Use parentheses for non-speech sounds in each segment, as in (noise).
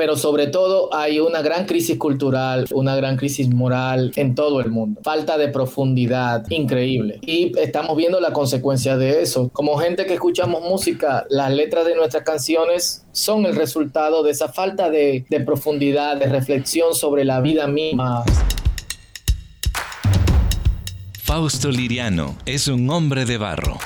pero sobre todo hay una gran crisis cultural, una gran crisis moral en todo el mundo. Falta de profundidad increíble. Y estamos viendo la consecuencia de eso. Como gente que escuchamos música, las letras de nuestras canciones son el resultado de esa falta de, de profundidad, de reflexión sobre la vida misma. Fausto Liriano es un hombre de barro.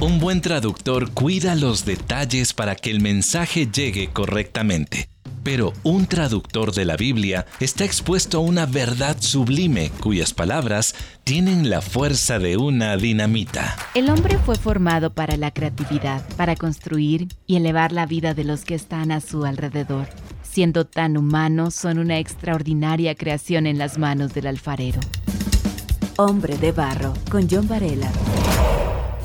Un buen traductor cuida los detalles para que el mensaje llegue correctamente. Pero un traductor de la Biblia está expuesto a una verdad sublime cuyas palabras tienen la fuerza de una dinamita. El hombre fue formado para la creatividad, para construir y elevar la vida de los que están a su alrededor. Siendo tan humanos, son una extraordinaria creación en las manos del alfarero. Hombre de Barro, con John Varela.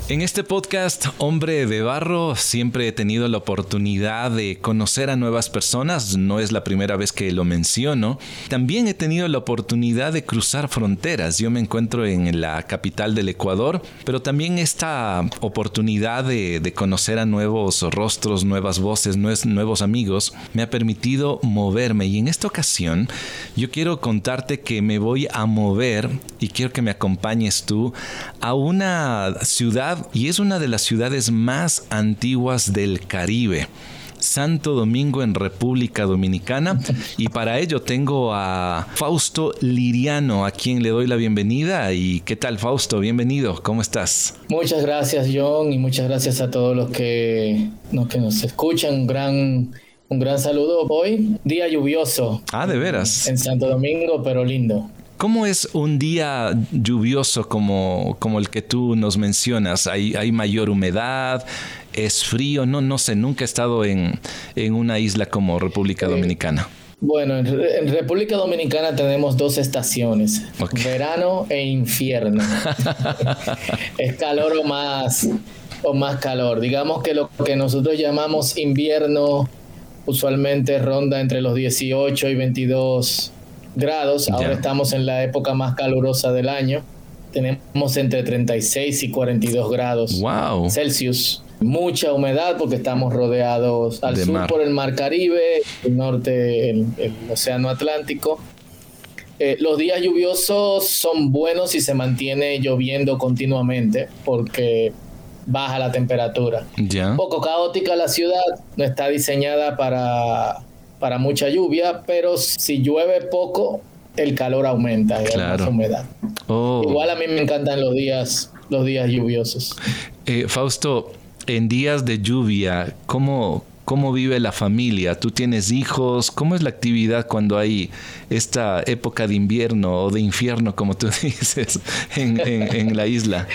En este podcast, Hombre de Barro, siempre he tenido la oportunidad de conocer a nuevas personas, no es la primera vez que lo menciono. También he tenido la oportunidad de cruzar fronteras. Yo me encuentro en la capital del Ecuador, pero también esta oportunidad de, conocer a nuevos rostros, nuevas voces, nuevos amigos, me ha permitido moverme. Y en esta ocasión, yo quiero contarte que me voy a mover y quiero que me acompañes tú a una ciudad y es una de las ciudades más antiguas del Caribe. Santo Domingo en República Dominicana y para ello tengo a Fausto Liriano a quien le doy la bienvenida y qué tal Fausto, bienvenido, ¿cómo estás? Muchas gracias John y muchas gracias a todos los que, los que nos escuchan, un gran, un gran saludo hoy, día lluvioso. Ah, de veras. En Santo Domingo, pero lindo. ¿Cómo es un día lluvioso como, como el que tú nos mencionas? ¿Hay, ¿Hay, mayor humedad? ¿Es frío? No, no sé, nunca he estado en, una isla como República Dominicana. Bueno, en, República Dominicana tenemos dos estaciones, verano e infierno. (laughs) es calor o más, o más calor. Digamos que lo que nosotros llamamos invierno usualmente ronda entre los 18 y 22 grados. Ahora estamos en la época más calurosa del año. Tenemos entre 36 y 42 grados Celsius. Mucha humedad porque estamos rodeados al sur por el Mar Caribe, al norte el, Océano Atlántico. Eh, los días lluviosos son buenos y se mantiene lloviendo continuamente porque baja la temperatura. Un poco caótica la ciudad, no está diseñada para para mucha lluvia, pero si llueve poco, el calor aumenta y más humedad. Oh. Igual a mí me encantan los días, los días lluviosos. Eh, Fausto, en días de lluvia, ¿cómo, ¿Cómo vive la familia? ¿Tú tienes hijos? ¿Cómo es la actividad cuando hay esta época de invierno o de infierno, como tú (laughs) dices, en, la isla?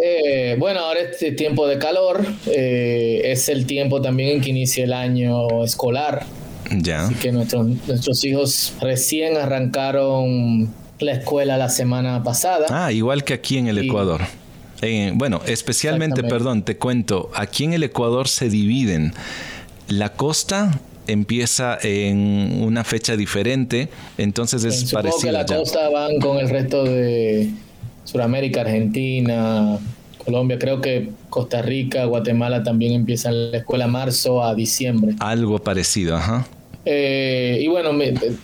Eh, bueno, ahora es tiempo de calor, eh, es el tiempo también en que inicia el año escolar. Ya. Así que nuestros, nuestros hijos recién arrancaron la escuela la semana pasada. Ah, igual que aquí en el Ecuador. Eh, bueno, especialmente, perdón, te cuento, aquí en el Ecuador se dividen. La costa empieza en una fecha diferente, entonces es parecido. que la costa van con el resto de Sudamérica, Argentina, Colombia, creo que Costa Rica, Guatemala también empiezan la escuela marzo a diciembre. Algo parecido, ajá. Eh, y bueno,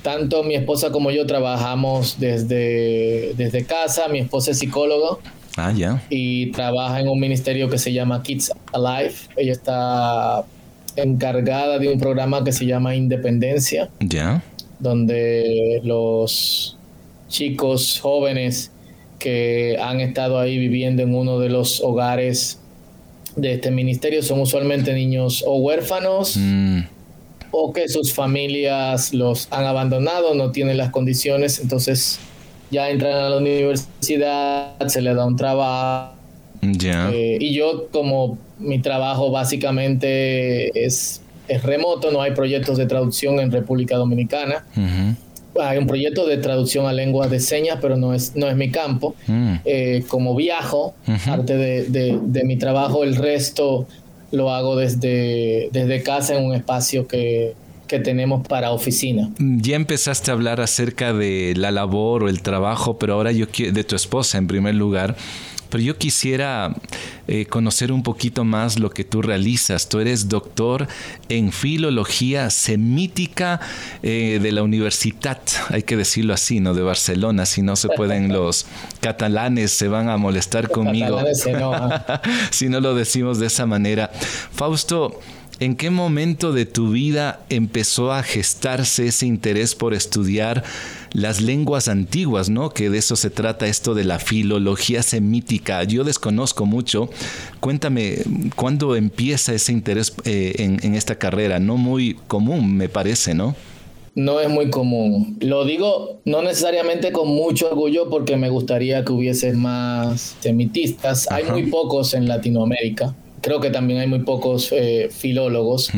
tanto mi esposa como yo trabajamos desde, desde casa. Mi esposa es psicóloga. Ah, ya. Y trabaja en un ministerio que se llama Kids Alive. Ella está encargada de un programa que se llama Independencia. Ya. Donde los chicos jóvenes que han estado ahí viviendo en uno de los hogares de este ministerio son usualmente niños o huérfanos. Mm o que sus familias los han abandonado, no tienen las condiciones, entonces ya entran a la universidad, se les da un trabajo. Eh, y yo como mi trabajo básicamente es, es, remoto, no hay proyectos de traducción en República Dominicana. Hay un proyecto de traducción a lenguas de señas, pero no es, no es mi campo. Mm. Eh, como viajo, parte de, de, de mi trabajo, el resto lo hago desde, desde casa en un espacio que, tenemos para oficina. Ya empezaste a hablar acerca de la labor o el trabajo, pero ahora yo quiero, de tu esposa en primer lugar, pero yo quisiera eh, conocer un poquito más lo que tú realizas. Tú eres doctor en filología semítica eh, de la Universidad, hay que decirlo así, ¿no? De Barcelona, si no se pueden los catalanes, se van a molestar conmigo. (laughs) si no lo decimos de esa manera. Fausto, ¿En qué momento de tu vida empezó a gestarse ese interés por estudiar las lenguas antiguas, ¿no? Que de eso se trata esto de la filología semítica. Yo desconozco mucho. Cuéntame, ¿cuándo empieza ese interés eh, en, esta carrera? No muy común, me parece, ¿no? no es muy común. Lo digo no necesariamente con mucho orgullo porque me gustaría que hubiese más semitistas. Hay muy pocos en Latinoamérica creo que también hay muy pocos eh, filólogos.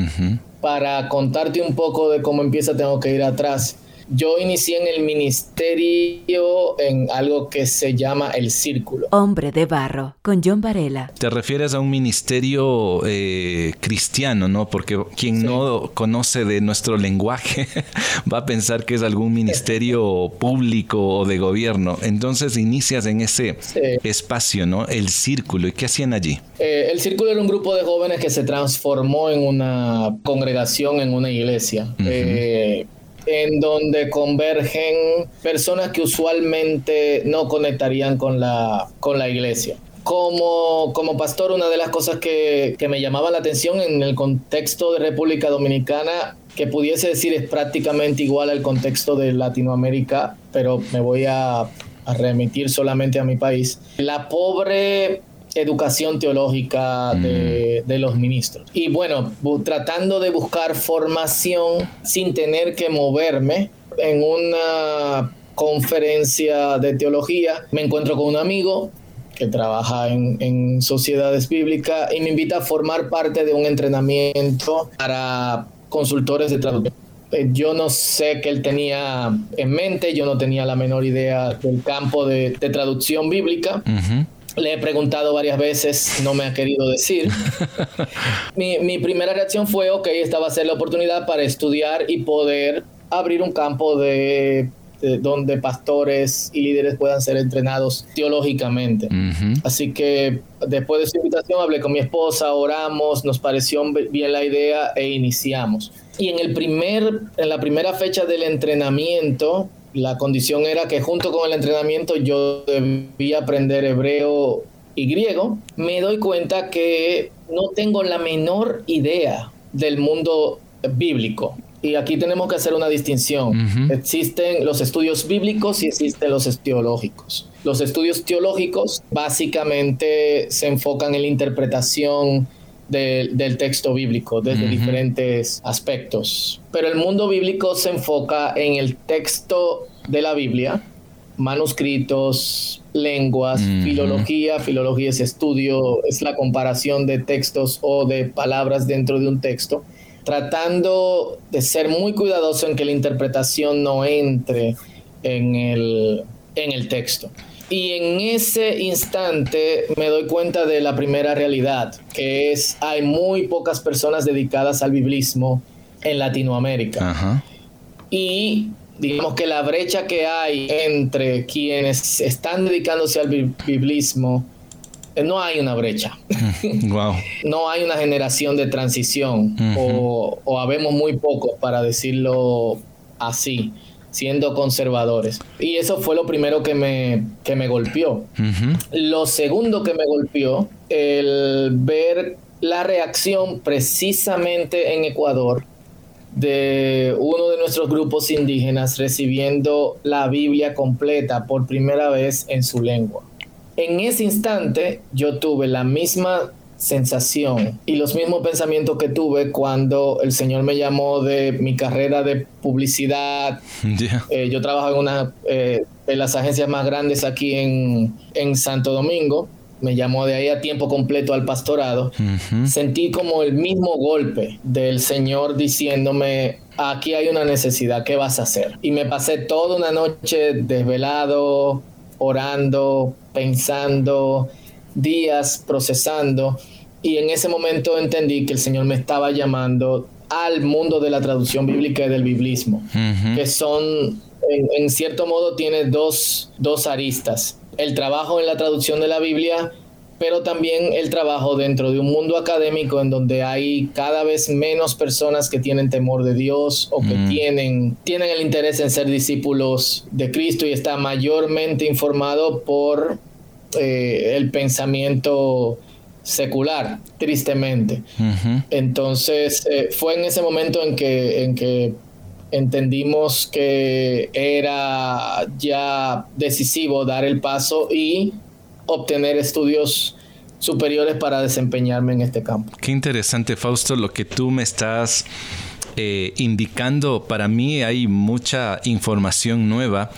Para contarte un poco de cómo empieza, tengo que ir atrás. Yo inicié en el ministerio en algo que se llama el Círculo. Hombre de Barro, con John Varela. Te refieres a un ministerio eh, cristiano, ¿no? Porque quien no conoce de nuestro lenguaje (laughs) va a pensar que es algún ministerio (laughs) público o de gobierno. Entonces inicias en ese espacio, ¿no? El Círculo. ¿Y qué hacían allí? Eh, el Círculo era un grupo de jóvenes que se transformó en una congregación, en una iglesia en donde convergen personas que usualmente no conectarían con la, con la iglesia. Como, como pastor, una de las cosas que, que me llamaba la atención en el contexto de República Dominicana, que pudiese decir es prácticamente igual al contexto de Latinoamérica, pero me voy a, a remitir solamente a mi país, la pobre educación teológica mm. de, los ministros. Y bueno, tratando de buscar formación sin tener que moverme en una conferencia de teología, me encuentro con un amigo que trabaja en, en, sociedades bíblicas y me invita a formar parte de un entrenamiento para consultores de traducción. Eh, yo no sé qué él tenía en mente, yo no tenía la menor idea del campo de, traducción bíblica. Le he preguntado varias veces, no me ha querido decir. (laughs) mi, primera reacción fue, ok, esta va a ser la oportunidad para estudiar y poder abrir un campo de, donde pastores y líderes puedan ser entrenados teológicamente. Así que después de su invitación hablé con mi esposa, oramos, nos pareció bien la idea e iniciamos. Y en, el primer, en la primera fecha del entrenamiento, la condición era que junto con el entrenamiento yo debía aprender hebreo y griego, me doy cuenta que no tengo la menor idea del mundo bíblico. Y aquí tenemos que hacer una distinción. Existen los estudios bíblicos y existen los teológicos. Los estudios teológicos básicamente se enfocan en la interpretación del texto bíblico desde diferentes aspectos. Pero el mundo bíblico se enfoca en el texto de la Biblia, manuscritos, lenguas, filología. Filología es estudio, es la comparación de textos o de palabras dentro de un texto, tratando de ser muy cuidadoso en que la interpretación no entre en el, en el texto. Y en ese instante me doy cuenta de la primera realidad, que es hay muy pocas personas dedicadas al biblismo en Latinoamérica. Y digamos que la brecha que hay entre quienes están dedicándose al biblismo, eh, no hay una brecha. (laughs) no hay una generación de transición o, o habemos muy pocos, para decirlo así siendo conservadores. Y eso fue lo primero que me, que me golpeó. Lo segundo que me golpeó, el ver la reacción precisamente en Ecuador de uno de nuestros grupos indígenas recibiendo la Biblia completa por primera vez en su lengua. En ese instante yo tuve la misma sensación y los mismos pensamientos que tuve cuando el Señor me llamó de mi carrera de publicidad. (laughs) Eh, yo trabajo en una eh, de las agencias más grandes aquí en, en, Santo Domingo. Me llamó de ahí a tiempo completo al pastorado. Sentí como el mismo golpe del Señor diciéndome, aquí hay una necesidad, ¿qué vas a hacer? Y me pasé toda una noche desvelado, orando, pensando días procesando y en ese momento entendí que el Señor me estaba llamando al mundo de la traducción bíblica y del biblismo, que son, en, cierto modo, tiene dos, dos aristas. el trabajo en la traducción de la Biblia, pero también el trabajo dentro de un mundo académico en donde hay cada vez menos personas que tienen temor de Dios o que mm. tienen, tienen el interés en ser discípulos de Cristo y está mayormente informado por eh, el pensamiento secular, tristemente. Entonces, eh, fue en ese momento en que, en que entendimos que era ya decisivo dar el paso y obtener estudios superiores para desempeñarme en este campo. Qué interesante, Fausto, lo que tú me estás eh, indicando. Para mí hay mucha información nueva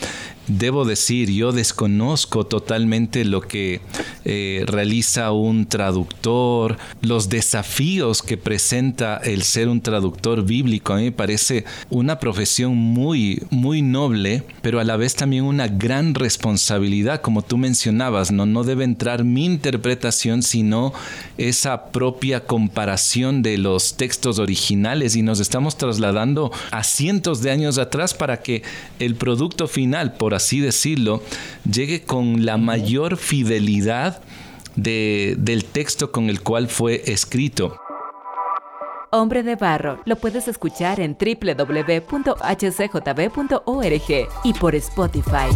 Debo decir, yo desconozco totalmente lo que eh, realiza un traductor, los desafíos que presenta el ser un traductor bíblico. A mí me parece una profesión muy, muy noble, pero a la vez también una gran responsabilidad, como tú mencionabas. No, no debe entrar mi interpretación, sino esa propia comparación de los textos originales y nos estamos trasladando a cientos de años atrás para que el producto final, por así decirlo, llegue con la mayor fidelidad del texto con el cual fue escrito. Hombre de Barro lo puedes escuchar en www.hcjb.org y por Spotify.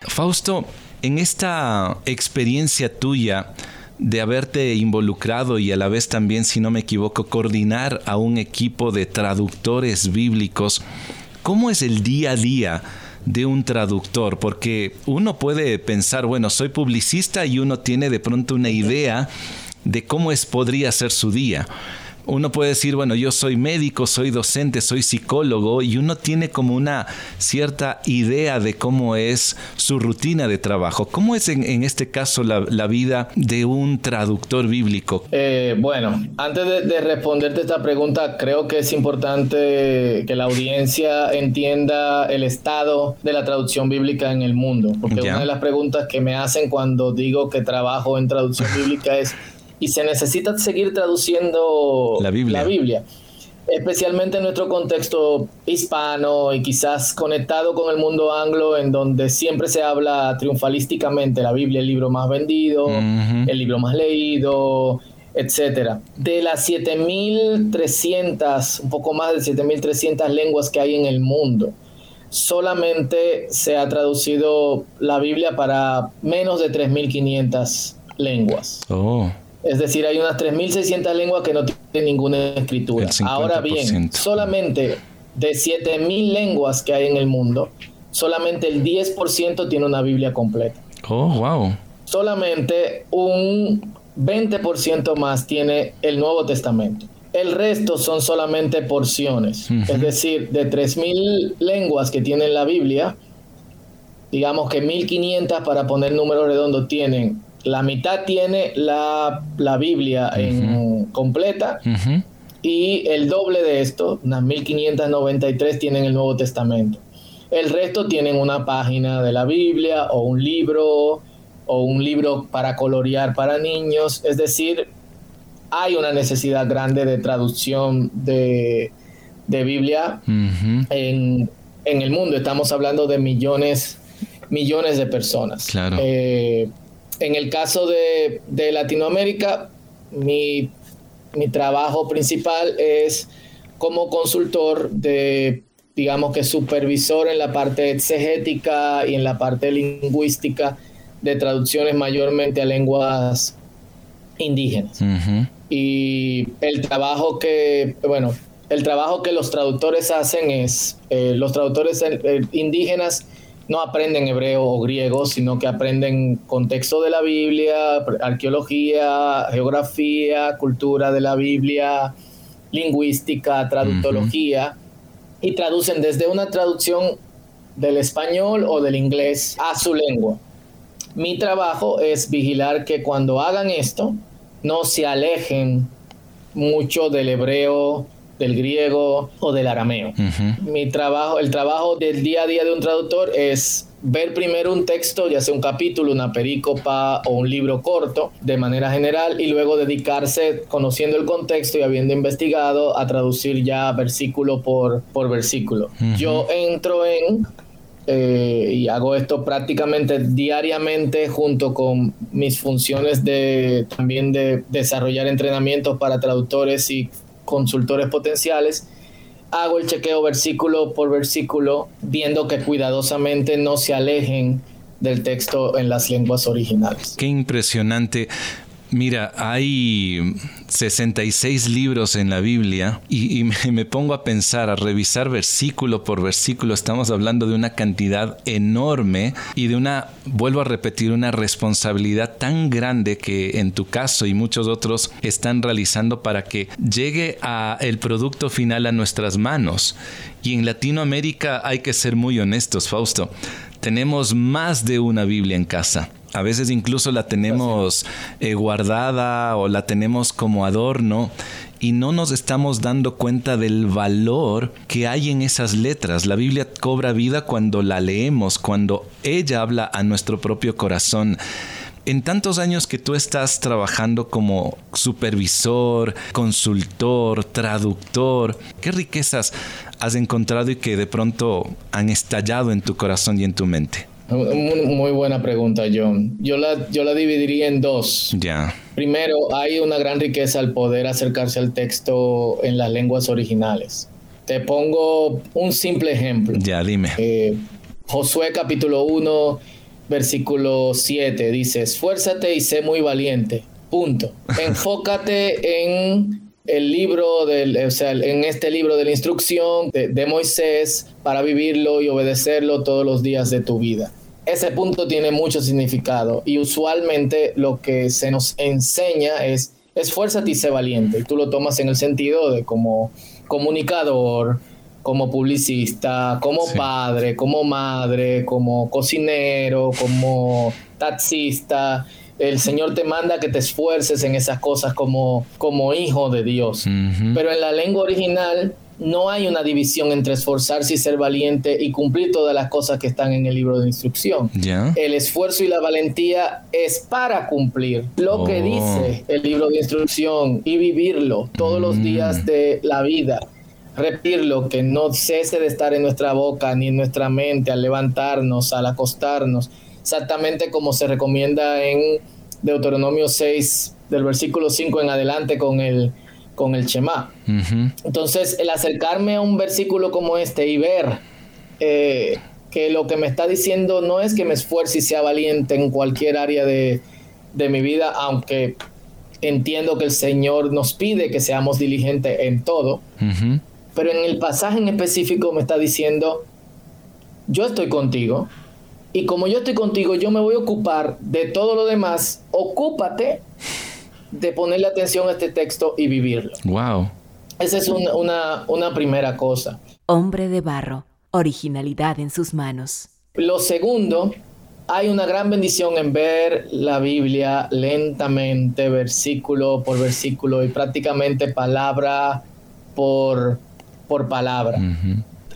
Fausto, en esta experiencia tuya, de haberte involucrado y a la vez también, si no me equivoco, coordinar a un equipo de traductores bíblicos, ¿Cómo es el día a día de un traductor? Porque uno puede pensar, bueno, soy publicista y uno tiene de pronto una idea de cómo es, podría ser su día uno puede decir, bueno, yo soy médico, soy docente, soy psicólogo, y uno tiene como una cierta idea de cómo es su rutina de trabajo. ¿Cómo es en, este caso la, vida de un traductor bíblico? Eh, bueno, antes de, responderte esta pregunta, creo que es importante que la audiencia entienda el estado de la traducción bíblica en el mundo, porque una de las preguntas que me hacen cuando digo que trabajo en traducción bíblica es y se necesita seguir traduciendo la Biblia. especialmente en nuestro contexto hispano y quizás conectado con el mundo anglo, en donde siempre se habla triunfalísticamente la Biblia, el libro más vendido, el libro más leído, etcétera. De las 7.300, un poco más de 7.300 lenguas que hay en el mundo, solamente se ha traducido la Biblia para menos de 3.500 lenguas. Oh. Es decir, hay unas 3.600 lenguas que no tienen ninguna escritura. Ahora bien, solamente de 7.000 lenguas que hay en el mundo, solamente el 10% tiene una Biblia completa. Oh, wow. Solamente un 20% más tiene el Nuevo Testamento. El resto son solamente porciones. Es decir, de 3.000 lenguas que tienen la Biblia, digamos que 1.500 para poner números redondos tienen la mitad tiene la, Biblia en completa y el doble de esto, unas 1593, tienen el Nuevo Testamento. El resto tienen una página de la Biblia o un libro o un libro para colorear para niños. Es decir, hay una necesidad grande de traducción de, Biblia en, el mundo. Estamos hablando de millones, millones de personas. Claro. Eh, en el caso de, Latinoamérica, mi, trabajo principal es como consultor de, digamos que supervisor en la parte exegética y en la parte lingüística de traducciones mayormente a lenguas indígenas. Y el trabajo que, bueno, el trabajo que los traductores hacen es, eh, los traductores indígenas no aprenden hebreo o griego, sino que aprenden contexto de la Biblia, arqueología, geografía, cultura de la Biblia, lingüística, traductología, y traducen desde una traducción del español o del inglés a su lengua. Mi trabajo es vigilar que cuando hagan esto, no se alejen mucho del hebreo, del griego o del arameo. Mi trabajo, el trabajo del día a día de un traductor es ver primero un texto, ya sea un capítulo, una perícopa o un libro corto de manera general y luego dedicarse, conociendo el contexto y habiendo investigado, a traducir ya versículo por, por versículo. Yo entro en eh, y hago esto prácticamente diariamente junto con mis funciones de también de desarrollar entrenamientos para traductores y consultores potenciales, hago el chequeo versículo por versículo, viendo que cuidadosamente no se alejen del texto en las lenguas originales. Qué impresionante. Mira, hay 66 libros en la Biblia y, me, pongo a pensar, a revisar versículo por versículo. Estamos hablando de una cantidad enorme y de una, vuelvo a repetir, una responsabilidad tan grande que en tu caso y muchos otros están realizando para que llegue a el producto final a nuestras manos. Y en Latinoamérica hay que ser muy honestos, Fausto. Tenemos más de una Biblia en casa. A veces incluso la tenemos eh, guardada o la tenemos como adorno y no nos estamos dando cuenta del valor que hay en esas letras. La Biblia cobra vida cuando la leemos, cuando ella habla a nuestro propio corazón. En tantos años que tú estás trabajando como supervisor, consultor, traductor, ¿qué riquezas has encontrado y que de pronto han estallado en tu corazón y en tu mente? Muy buena pregunta, John. Yo la, yo la dividiría en dos. Ya. Primero, hay una gran riqueza al poder acercarse al texto en las lenguas originales. Te pongo un simple ejemplo. Ya, dime. Eh, Josué capítulo 1, versículo 7 dice, esfuérzate y sé muy valiente. Punto. (laughs) Enfócate en el libro del, o sea, en este libro de la instrucción de, Moisés para vivirlo y obedecerlo todos los días de tu vida. Ese punto tiene mucho significado y usualmente lo que se nos enseña es esfuérzate y sé valiente. Y tú lo tomas en el sentido de como comunicador, como publicista, como padre, como madre, como cocinero, como taxista el Señor te manda que te esfuerces en esas cosas como, como hijo de Dios. Pero en la lengua original no hay una división entre esforzarse y ser valiente y cumplir todas las cosas que están en el libro de instrucción. El esfuerzo y la valentía es para cumplir lo que oh. dice el libro de instrucción y vivirlo todos los mm. días de la vida. Repetirlo, que no cese de estar en nuestra boca ni en nuestra mente al levantarnos, al acostarnos exactamente como se recomienda en Deuteronomio 6, del versículo 5 en adelante con el, con el Shema. Entonces, el acercarme a un versículo como este y ver eh, que lo que me está diciendo no es que me esfuerce y sea valiente en cualquier área de, mi vida, aunque entiendo que el Señor nos pide que seamos diligentes en todo, pero en el pasaje en específico me está diciendo, yo estoy contigo, y como yo estoy contigo, yo me voy a ocupar de todo lo demás. Ocúpate de ponerle atención a este texto y vivirlo. Wow. Esa es una, una primera cosa. Hombre de barro, originalidad en sus manos. Lo segundo, hay una gran bendición en ver la Biblia lentamente, versículo por versículo y prácticamente palabra por, por palabra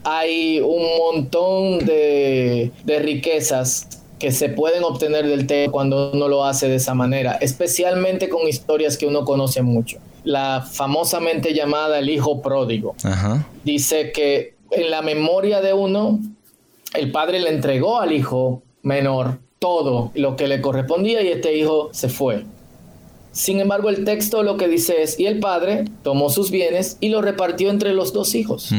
hay un montón de, riquezas que se pueden obtener del texto cuando uno lo hace de esa manera, especialmente con historias que uno conoce mucho. La famosamente llamada el hijo pródigo. Dice que en la memoria de uno, el padre le entregó al hijo menor todo lo que le correspondía y este hijo se fue. Sin embargo, el texto lo que dice es, y el padre tomó sus bienes y los repartió entre los dos hijos.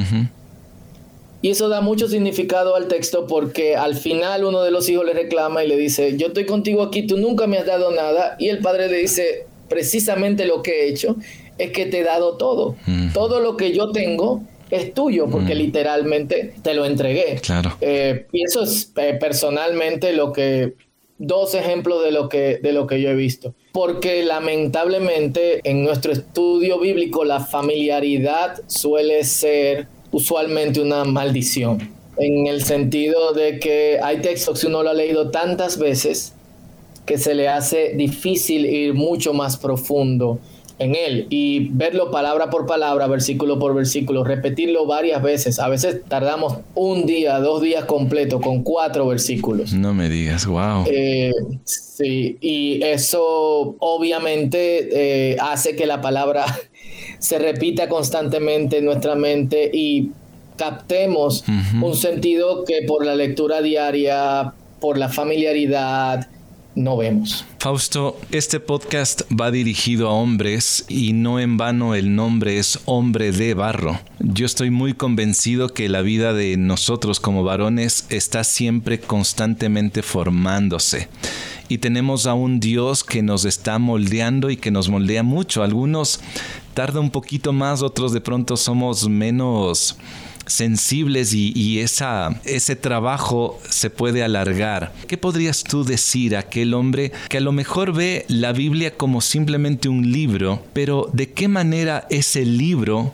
Y eso da mucho significado al texto porque al final uno de los hijos le reclama y le dice, yo estoy contigo aquí, tú nunca me has dado nada. Y el padre le dice, precisamente lo que he hecho es que te he dado todo. Todo lo que yo tengo es tuyo porque literalmente te lo entregué. Claro. Eh, y eso es eh, personalmente lo que dos ejemplos de lo que de lo que yo he visto porque lamentablemente en nuestro estudio bíblico la familiaridad suele ser usualmente una maldición, en el sentido de que hay textos que uno lo ha leído tantas veces que se le hace difícil ir mucho más profundo en él y verlo palabra por palabra, versículo por versículo, repetirlo varias veces. A veces tardamos un día, dos días completos con cuatro versículos. No me digas, wow. Eh, sí, y eso obviamente eh, hace que la palabra se repita constantemente en nuestra mente y captemos un sentido que por la lectura diaria, por la familiaridad, no vemos. Fausto, este podcast va dirigido a hombres y no en vano el nombre es Hombre de Barro. Yo estoy muy convencido que la vida de nosotros como varones está siempre constantemente formándose. Y tenemos a un Dios que nos está moldeando y que nos moldea mucho. Algunos tarda un poquito más, otros de pronto somos menos sensibles y, esa, ese trabajo se puede alargar. ¿Qué podrías tú decir a aquel hombre que a lo mejor ve la Biblia como simplemente un libro, pero de qué manera ese libro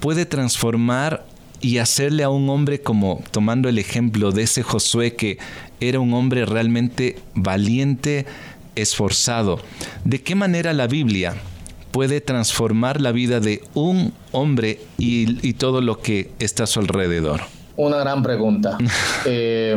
puede transformar y hacerle a un hombre como tomando el ejemplo de ese Josué que era un hombre realmente valiente, esforzado. ¿De qué manera la Biblia puede transformar la vida de un hombre y, todo lo que está a su alrededor? Una gran pregunta. (laughs) Eh,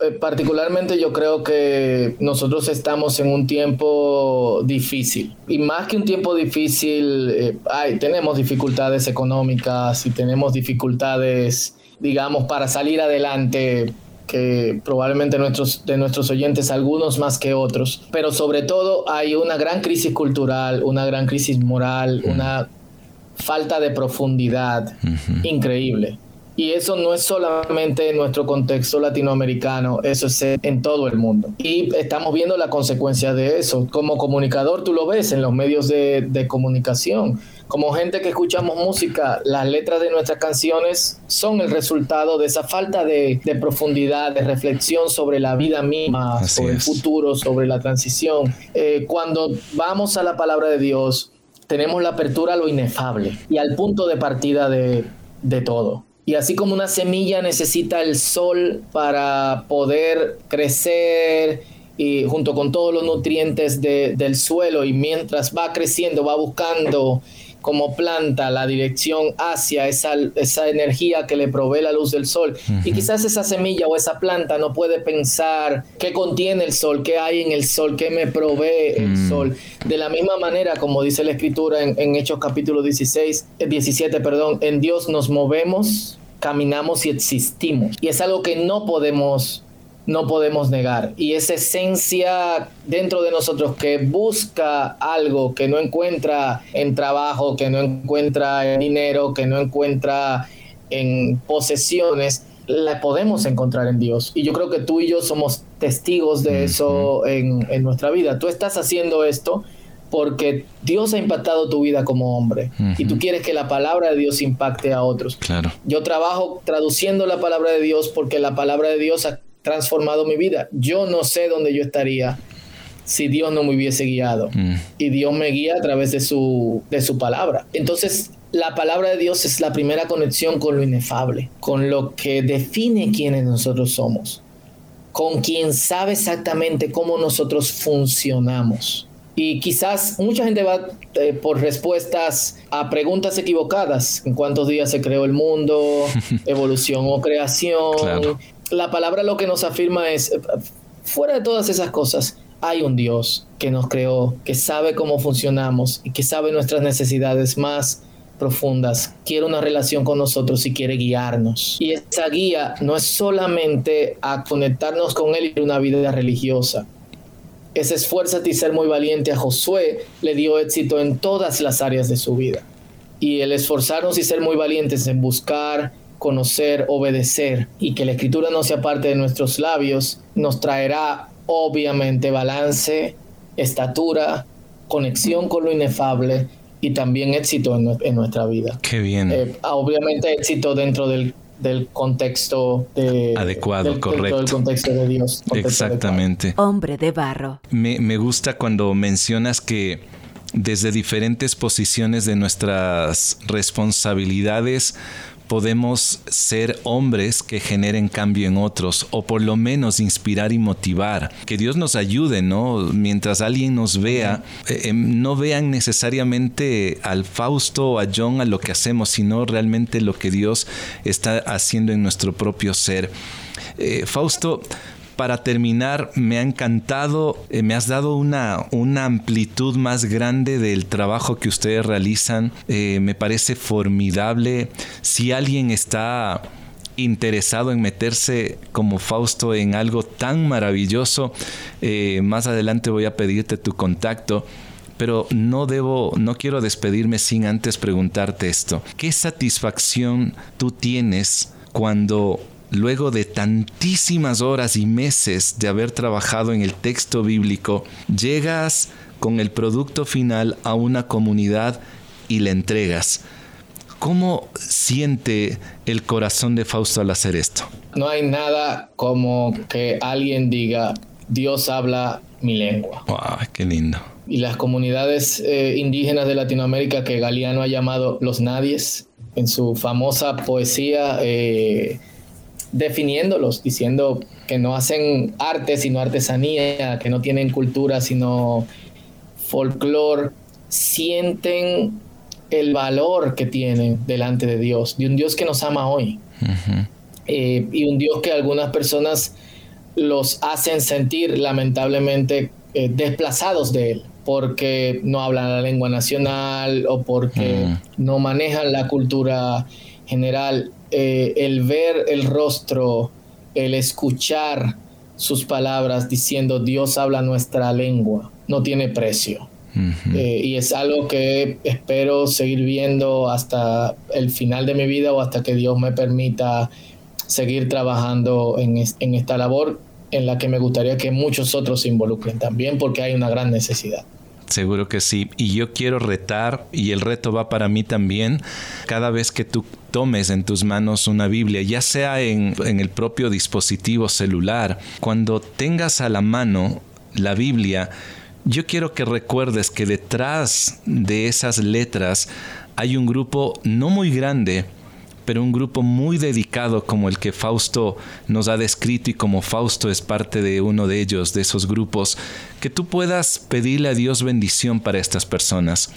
eh, particularmente yo creo que nosotros estamos en un tiempo difícil y más que un tiempo difícil, eh, tenemos dificultades económicas y tenemos dificultades, digamos, para salir adelante que probablemente nuestros, de nuestros oyentes, algunos más que otros, pero sobre todo hay una gran crisis cultural, una gran crisis moral, una falta de profundidad increíble. Y eso no es solamente en nuestro contexto latinoamericano, eso es en todo el mundo. Y estamos viendo la consecuencia de eso. Como comunicador tú lo ves en los medios de, de comunicación como gente que escuchamos música, las letras de nuestras canciones son el resultado de esa falta de, profundidad, de reflexión sobre la vida misma, sobre el futuro, sobre la transición. Eh, cuando vamos a la palabra de Dios, tenemos la apertura a lo inefable y al punto de partida de, todo. Y así como una semilla necesita el sol para poder crecer, y junto con todos los nutrientes del suelo y mientras va creciendo va buscando como planta la dirección hacia esa, esa energía que le provee la luz del sol. Y quizás esa semilla o esa planta no puede pensar qué contiene el sol, qué hay en el sol, qué me provee el mm. sol. De la misma manera, como dice la escritura en, en Hechos capítulo 16, 17, eh, perdón, en Dios nos movemos, caminamos y existimos. Y es algo que no podemos no podemos negar. Y esa esencia dentro de nosotros que busca algo que no encuentra en trabajo, que no encuentra en dinero, que no encuentra en posesiones, la podemos encontrar en Dios. Y yo creo que tú y yo somos testigos de eso en, nuestra vida. Tú estás haciendo esto porque Dios ha impactado tu vida como hombre y tú quieres que la palabra de Dios impacte a otros. Claro. Yo trabajo traduciendo la palabra de Dios porque la palabra de Dios transformado mi vida. Yo no sé dónde yo estaría si Dios no me hubiese guiado. Mm. Y Dios me guía a través de su, de su palabra. Entonces, la palabra de Dios es la primera conexión con lo inefable, con lo que define quiénes nosotros somos, con quien sabe exactamente cómo nosotros funcionamos. Y quizás mucha gente va eh, por respuestas a preguntas equivocadas. ¿En cuántos días se creó el mundo? (laughs) ¿Evolución o creación? La palabra lo que nos afirma es, eh, fuera de todas esas cosas, hay un Dios que nos creó, que sabe cómo funcionamos y que sabe nuestras necesidades más profundas, quiere una relación con nosotros y quiere guiarnos. Y esa guía no es solamente a conectarnos con Él y una vida religiosa. Ese esfuérzate y ser muy valiente a Josué le dio éxito en todas las áreas de su vida. Y el esforzarnos y ser muy valientes en buscar conocer, obedecer y que la escritura no sea parte de nuestros labios, nos traerá obviamente balance, estatura, conexión con lo inefable y también éxito en, nuestra vida. Qué bien. Eh, obviamente éxito dentro del, contexto adecuado, correcto. Del contexto de Dios. Exactamente. Hombre de barro. Me, me gusta cuando mencionas que desde diferentes posiciones de nuestras responsabilidades podemos ser hombres que generen cambio en otros o por lo menos inspirar y motivar. Que Dios nos ayude, ¿no? Mientras alguien nos vea, eh, eh, no vean necesariamente al Fausto o a John a lo que hacemos, sino realmente lo que Dios está haciendo en nuestro propio ser. Eh, Fausto, para terminar, me ha encantado, eh, me has dado una, una amplitud más grande del trabajo que ustedes realizan. Eh, me parece formidable. Si alguien está interesado en meterse como Fausto en algo tan maravilloso, eh, más adelante voy a pedirte tu contacto. Pero no debo, no quiero despedirme sin antes preguntarte esto. ¿Qué satisfacción tú tienes cuando luego de tantísimas horas y meses de haber trabajado en el texto bíblico, llegas con el producto final a una comunidad y le entregas? ¿Cómo siente el corazón de Fausto al hacer esto? No hay nada como que alguien diga, Dios habla mi lengua. ¡Wow! ¡Qué lindo! Y las comunidades eh, indígenas de Latinoamérica que Galeano ha llamado los nadies, en su famosa poesía, eh, definiéndolos, diciendo que no hacen arte sino artesanía, que no tienen cultura sino folclore, sienten el valor que tienen delante de Dios, de un Dios que nos ama hoy. Eh, y un Dios que algunas personas los hacen sentir lamentablemente eh, desplazados de Él, porque no hablan la lengua nacional o porque no manejan la cultura general. Eh, el ver el rostro, el escuchar sus palabras diciendo Dios habla nuestra lengua, no tiene precio. Eh, y es algo que espero seguir viendo hasta el final de mi vida o hasta que Dios me permita seguir trabajando en, en esta labor en la que me gustaría que muchos otros se involucren también porque hay una gran necesidad. Seguro que sí. Y yo quiero retar, y el reto va para mí también, cada vez que tú tomes en tus manos una Biblia, ya sea en, en, el propio dispositivo celular, cuando tengas a la mano la Biblia, yo quiero que recuerdes que detrás de esas letras hay un grupo no muy grande, pero un grupo muy dedicado como el que Fausto nos ha descrito y como Fausto es parte de uno de ellos, de esos grupos, que tú puedas pedirle a Dios bendición para estas personas,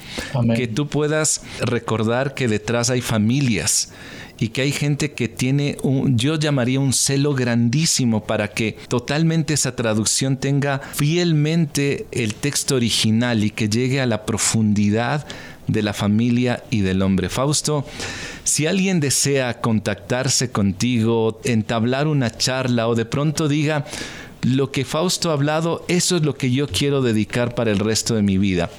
que tú puedas recordar que detrás hay familias y que hay gente que tiene un, yo llamaría un celo grandísimo para que totalmente esa traducción tenga fielmente el texto original y que llegue a la profundidad de la familia y del hombre. Fausto, si alguien desea contactarse contigo, entablar una charla o de pronto diga, lo que Fausto ha hablado, eso es lo que yo quiero dedicar para el resto de mi vida.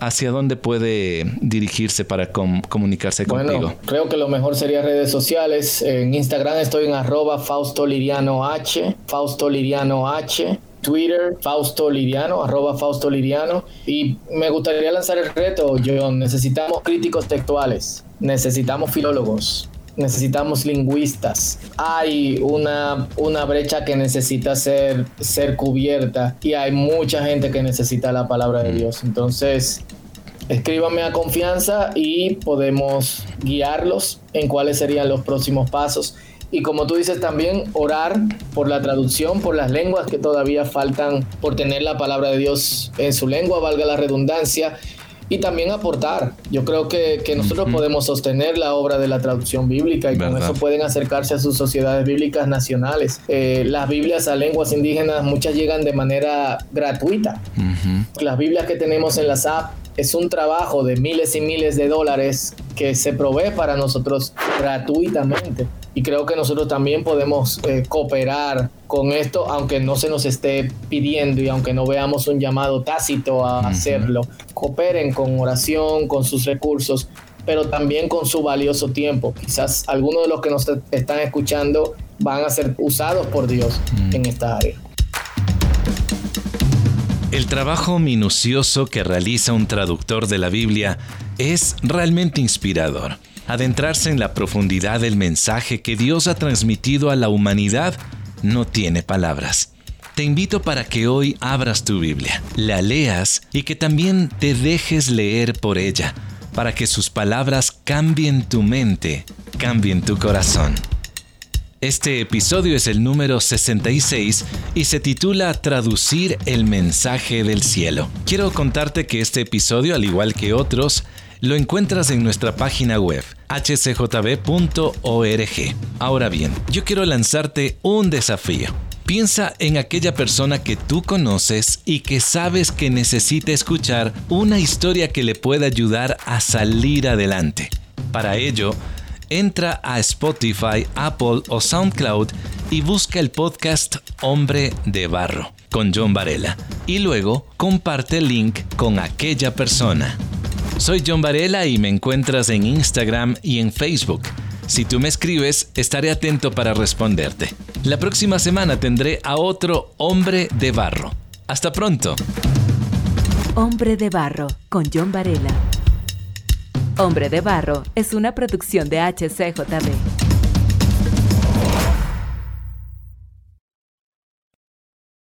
¿hacia dónde puede dirigirse para comunicarse bueno, contigo? Creo que lo mejor sería redes sociales. En Instagram estoy en arroba Fausto Liriano H, Fausto Liriano H. Twitter, Fausto Liriano, arroba Fausto Liriano. Y me gustaría lanzar el reto, John. Necesitamos críticos textuales, necesitamos filólogos, necesitamos lingüistas. Hay una, una brecha que necesita ser, ser cubierta y hay mucha gente que necesita la palabra de Dios. Entonces, escríbanme a confianza y podemos guiarlos en cuáles serían los próximos pasos. Y como tú dices también, orar por la traducción, por las lenguas que todavía faltan por tener la palabra de Dios en su lengua, valga la redundancia, y también aportar. Yo creo que, nosotros podemos sostener la obra de la traducción bíblica y con eso pueden acercarse a sus sociedades bíblicas nacionales. Eh, las Biblias a lenguas indígenas muchas llegan de manera gratuita. Las Biblias que tenemos en la SAP es un trabajo de miles y miles de dólares que se provee para nosotros gratuitamente. Y creo que nosotros también podemos eh, cooperar con esto, aunque no se nos esté pidiendo y aunque no veamos un llamado tácito a hacerlo. Cooperen con oración, con sus recursos, pero también con su valioso tiempo. Quizás algunos de los que nos están escuchando van a ser usados por Dios en esta área. El trabajo minucioso que realiza un traductor de la Biblia es realmente inspirador. Adentrarse en la profundidad del mensaje que Dios ha transmitido a la humanidad no tiene palabras. Te invito para que hoy abras tu Biblia, la leas y que también te dejes leer por ella, para que sus palabras cambien tu mente, cambien tu corazón. Este episodio es el número 66 y se titula Traducir el mensaje del cielo. Quiero contarte que este episodio, al igual que otros, lo encuentras en nuestra página web hcjb.org. Ahora bien, yo quiero lanzarte un desafío. Piensa en aquella persona que tú conoces y que sabes que necesita escuchar una historia que le pueda ayudar a salir adelante. Para ello, entra a Spotify, Apple o SoundCloud y busca el podcast Hombre de Barro con John Varela y luego comparte el link con aquella persona. Soy John Varela y me encuentras en Instagram y en Facebook. Si tú me escribes, estaré atento para responderte. La próxima semana tendré a otro hombre de barro. Hasta pronto. Hombre de barro con John Varela. Hombre de barro es una producción de HCJB.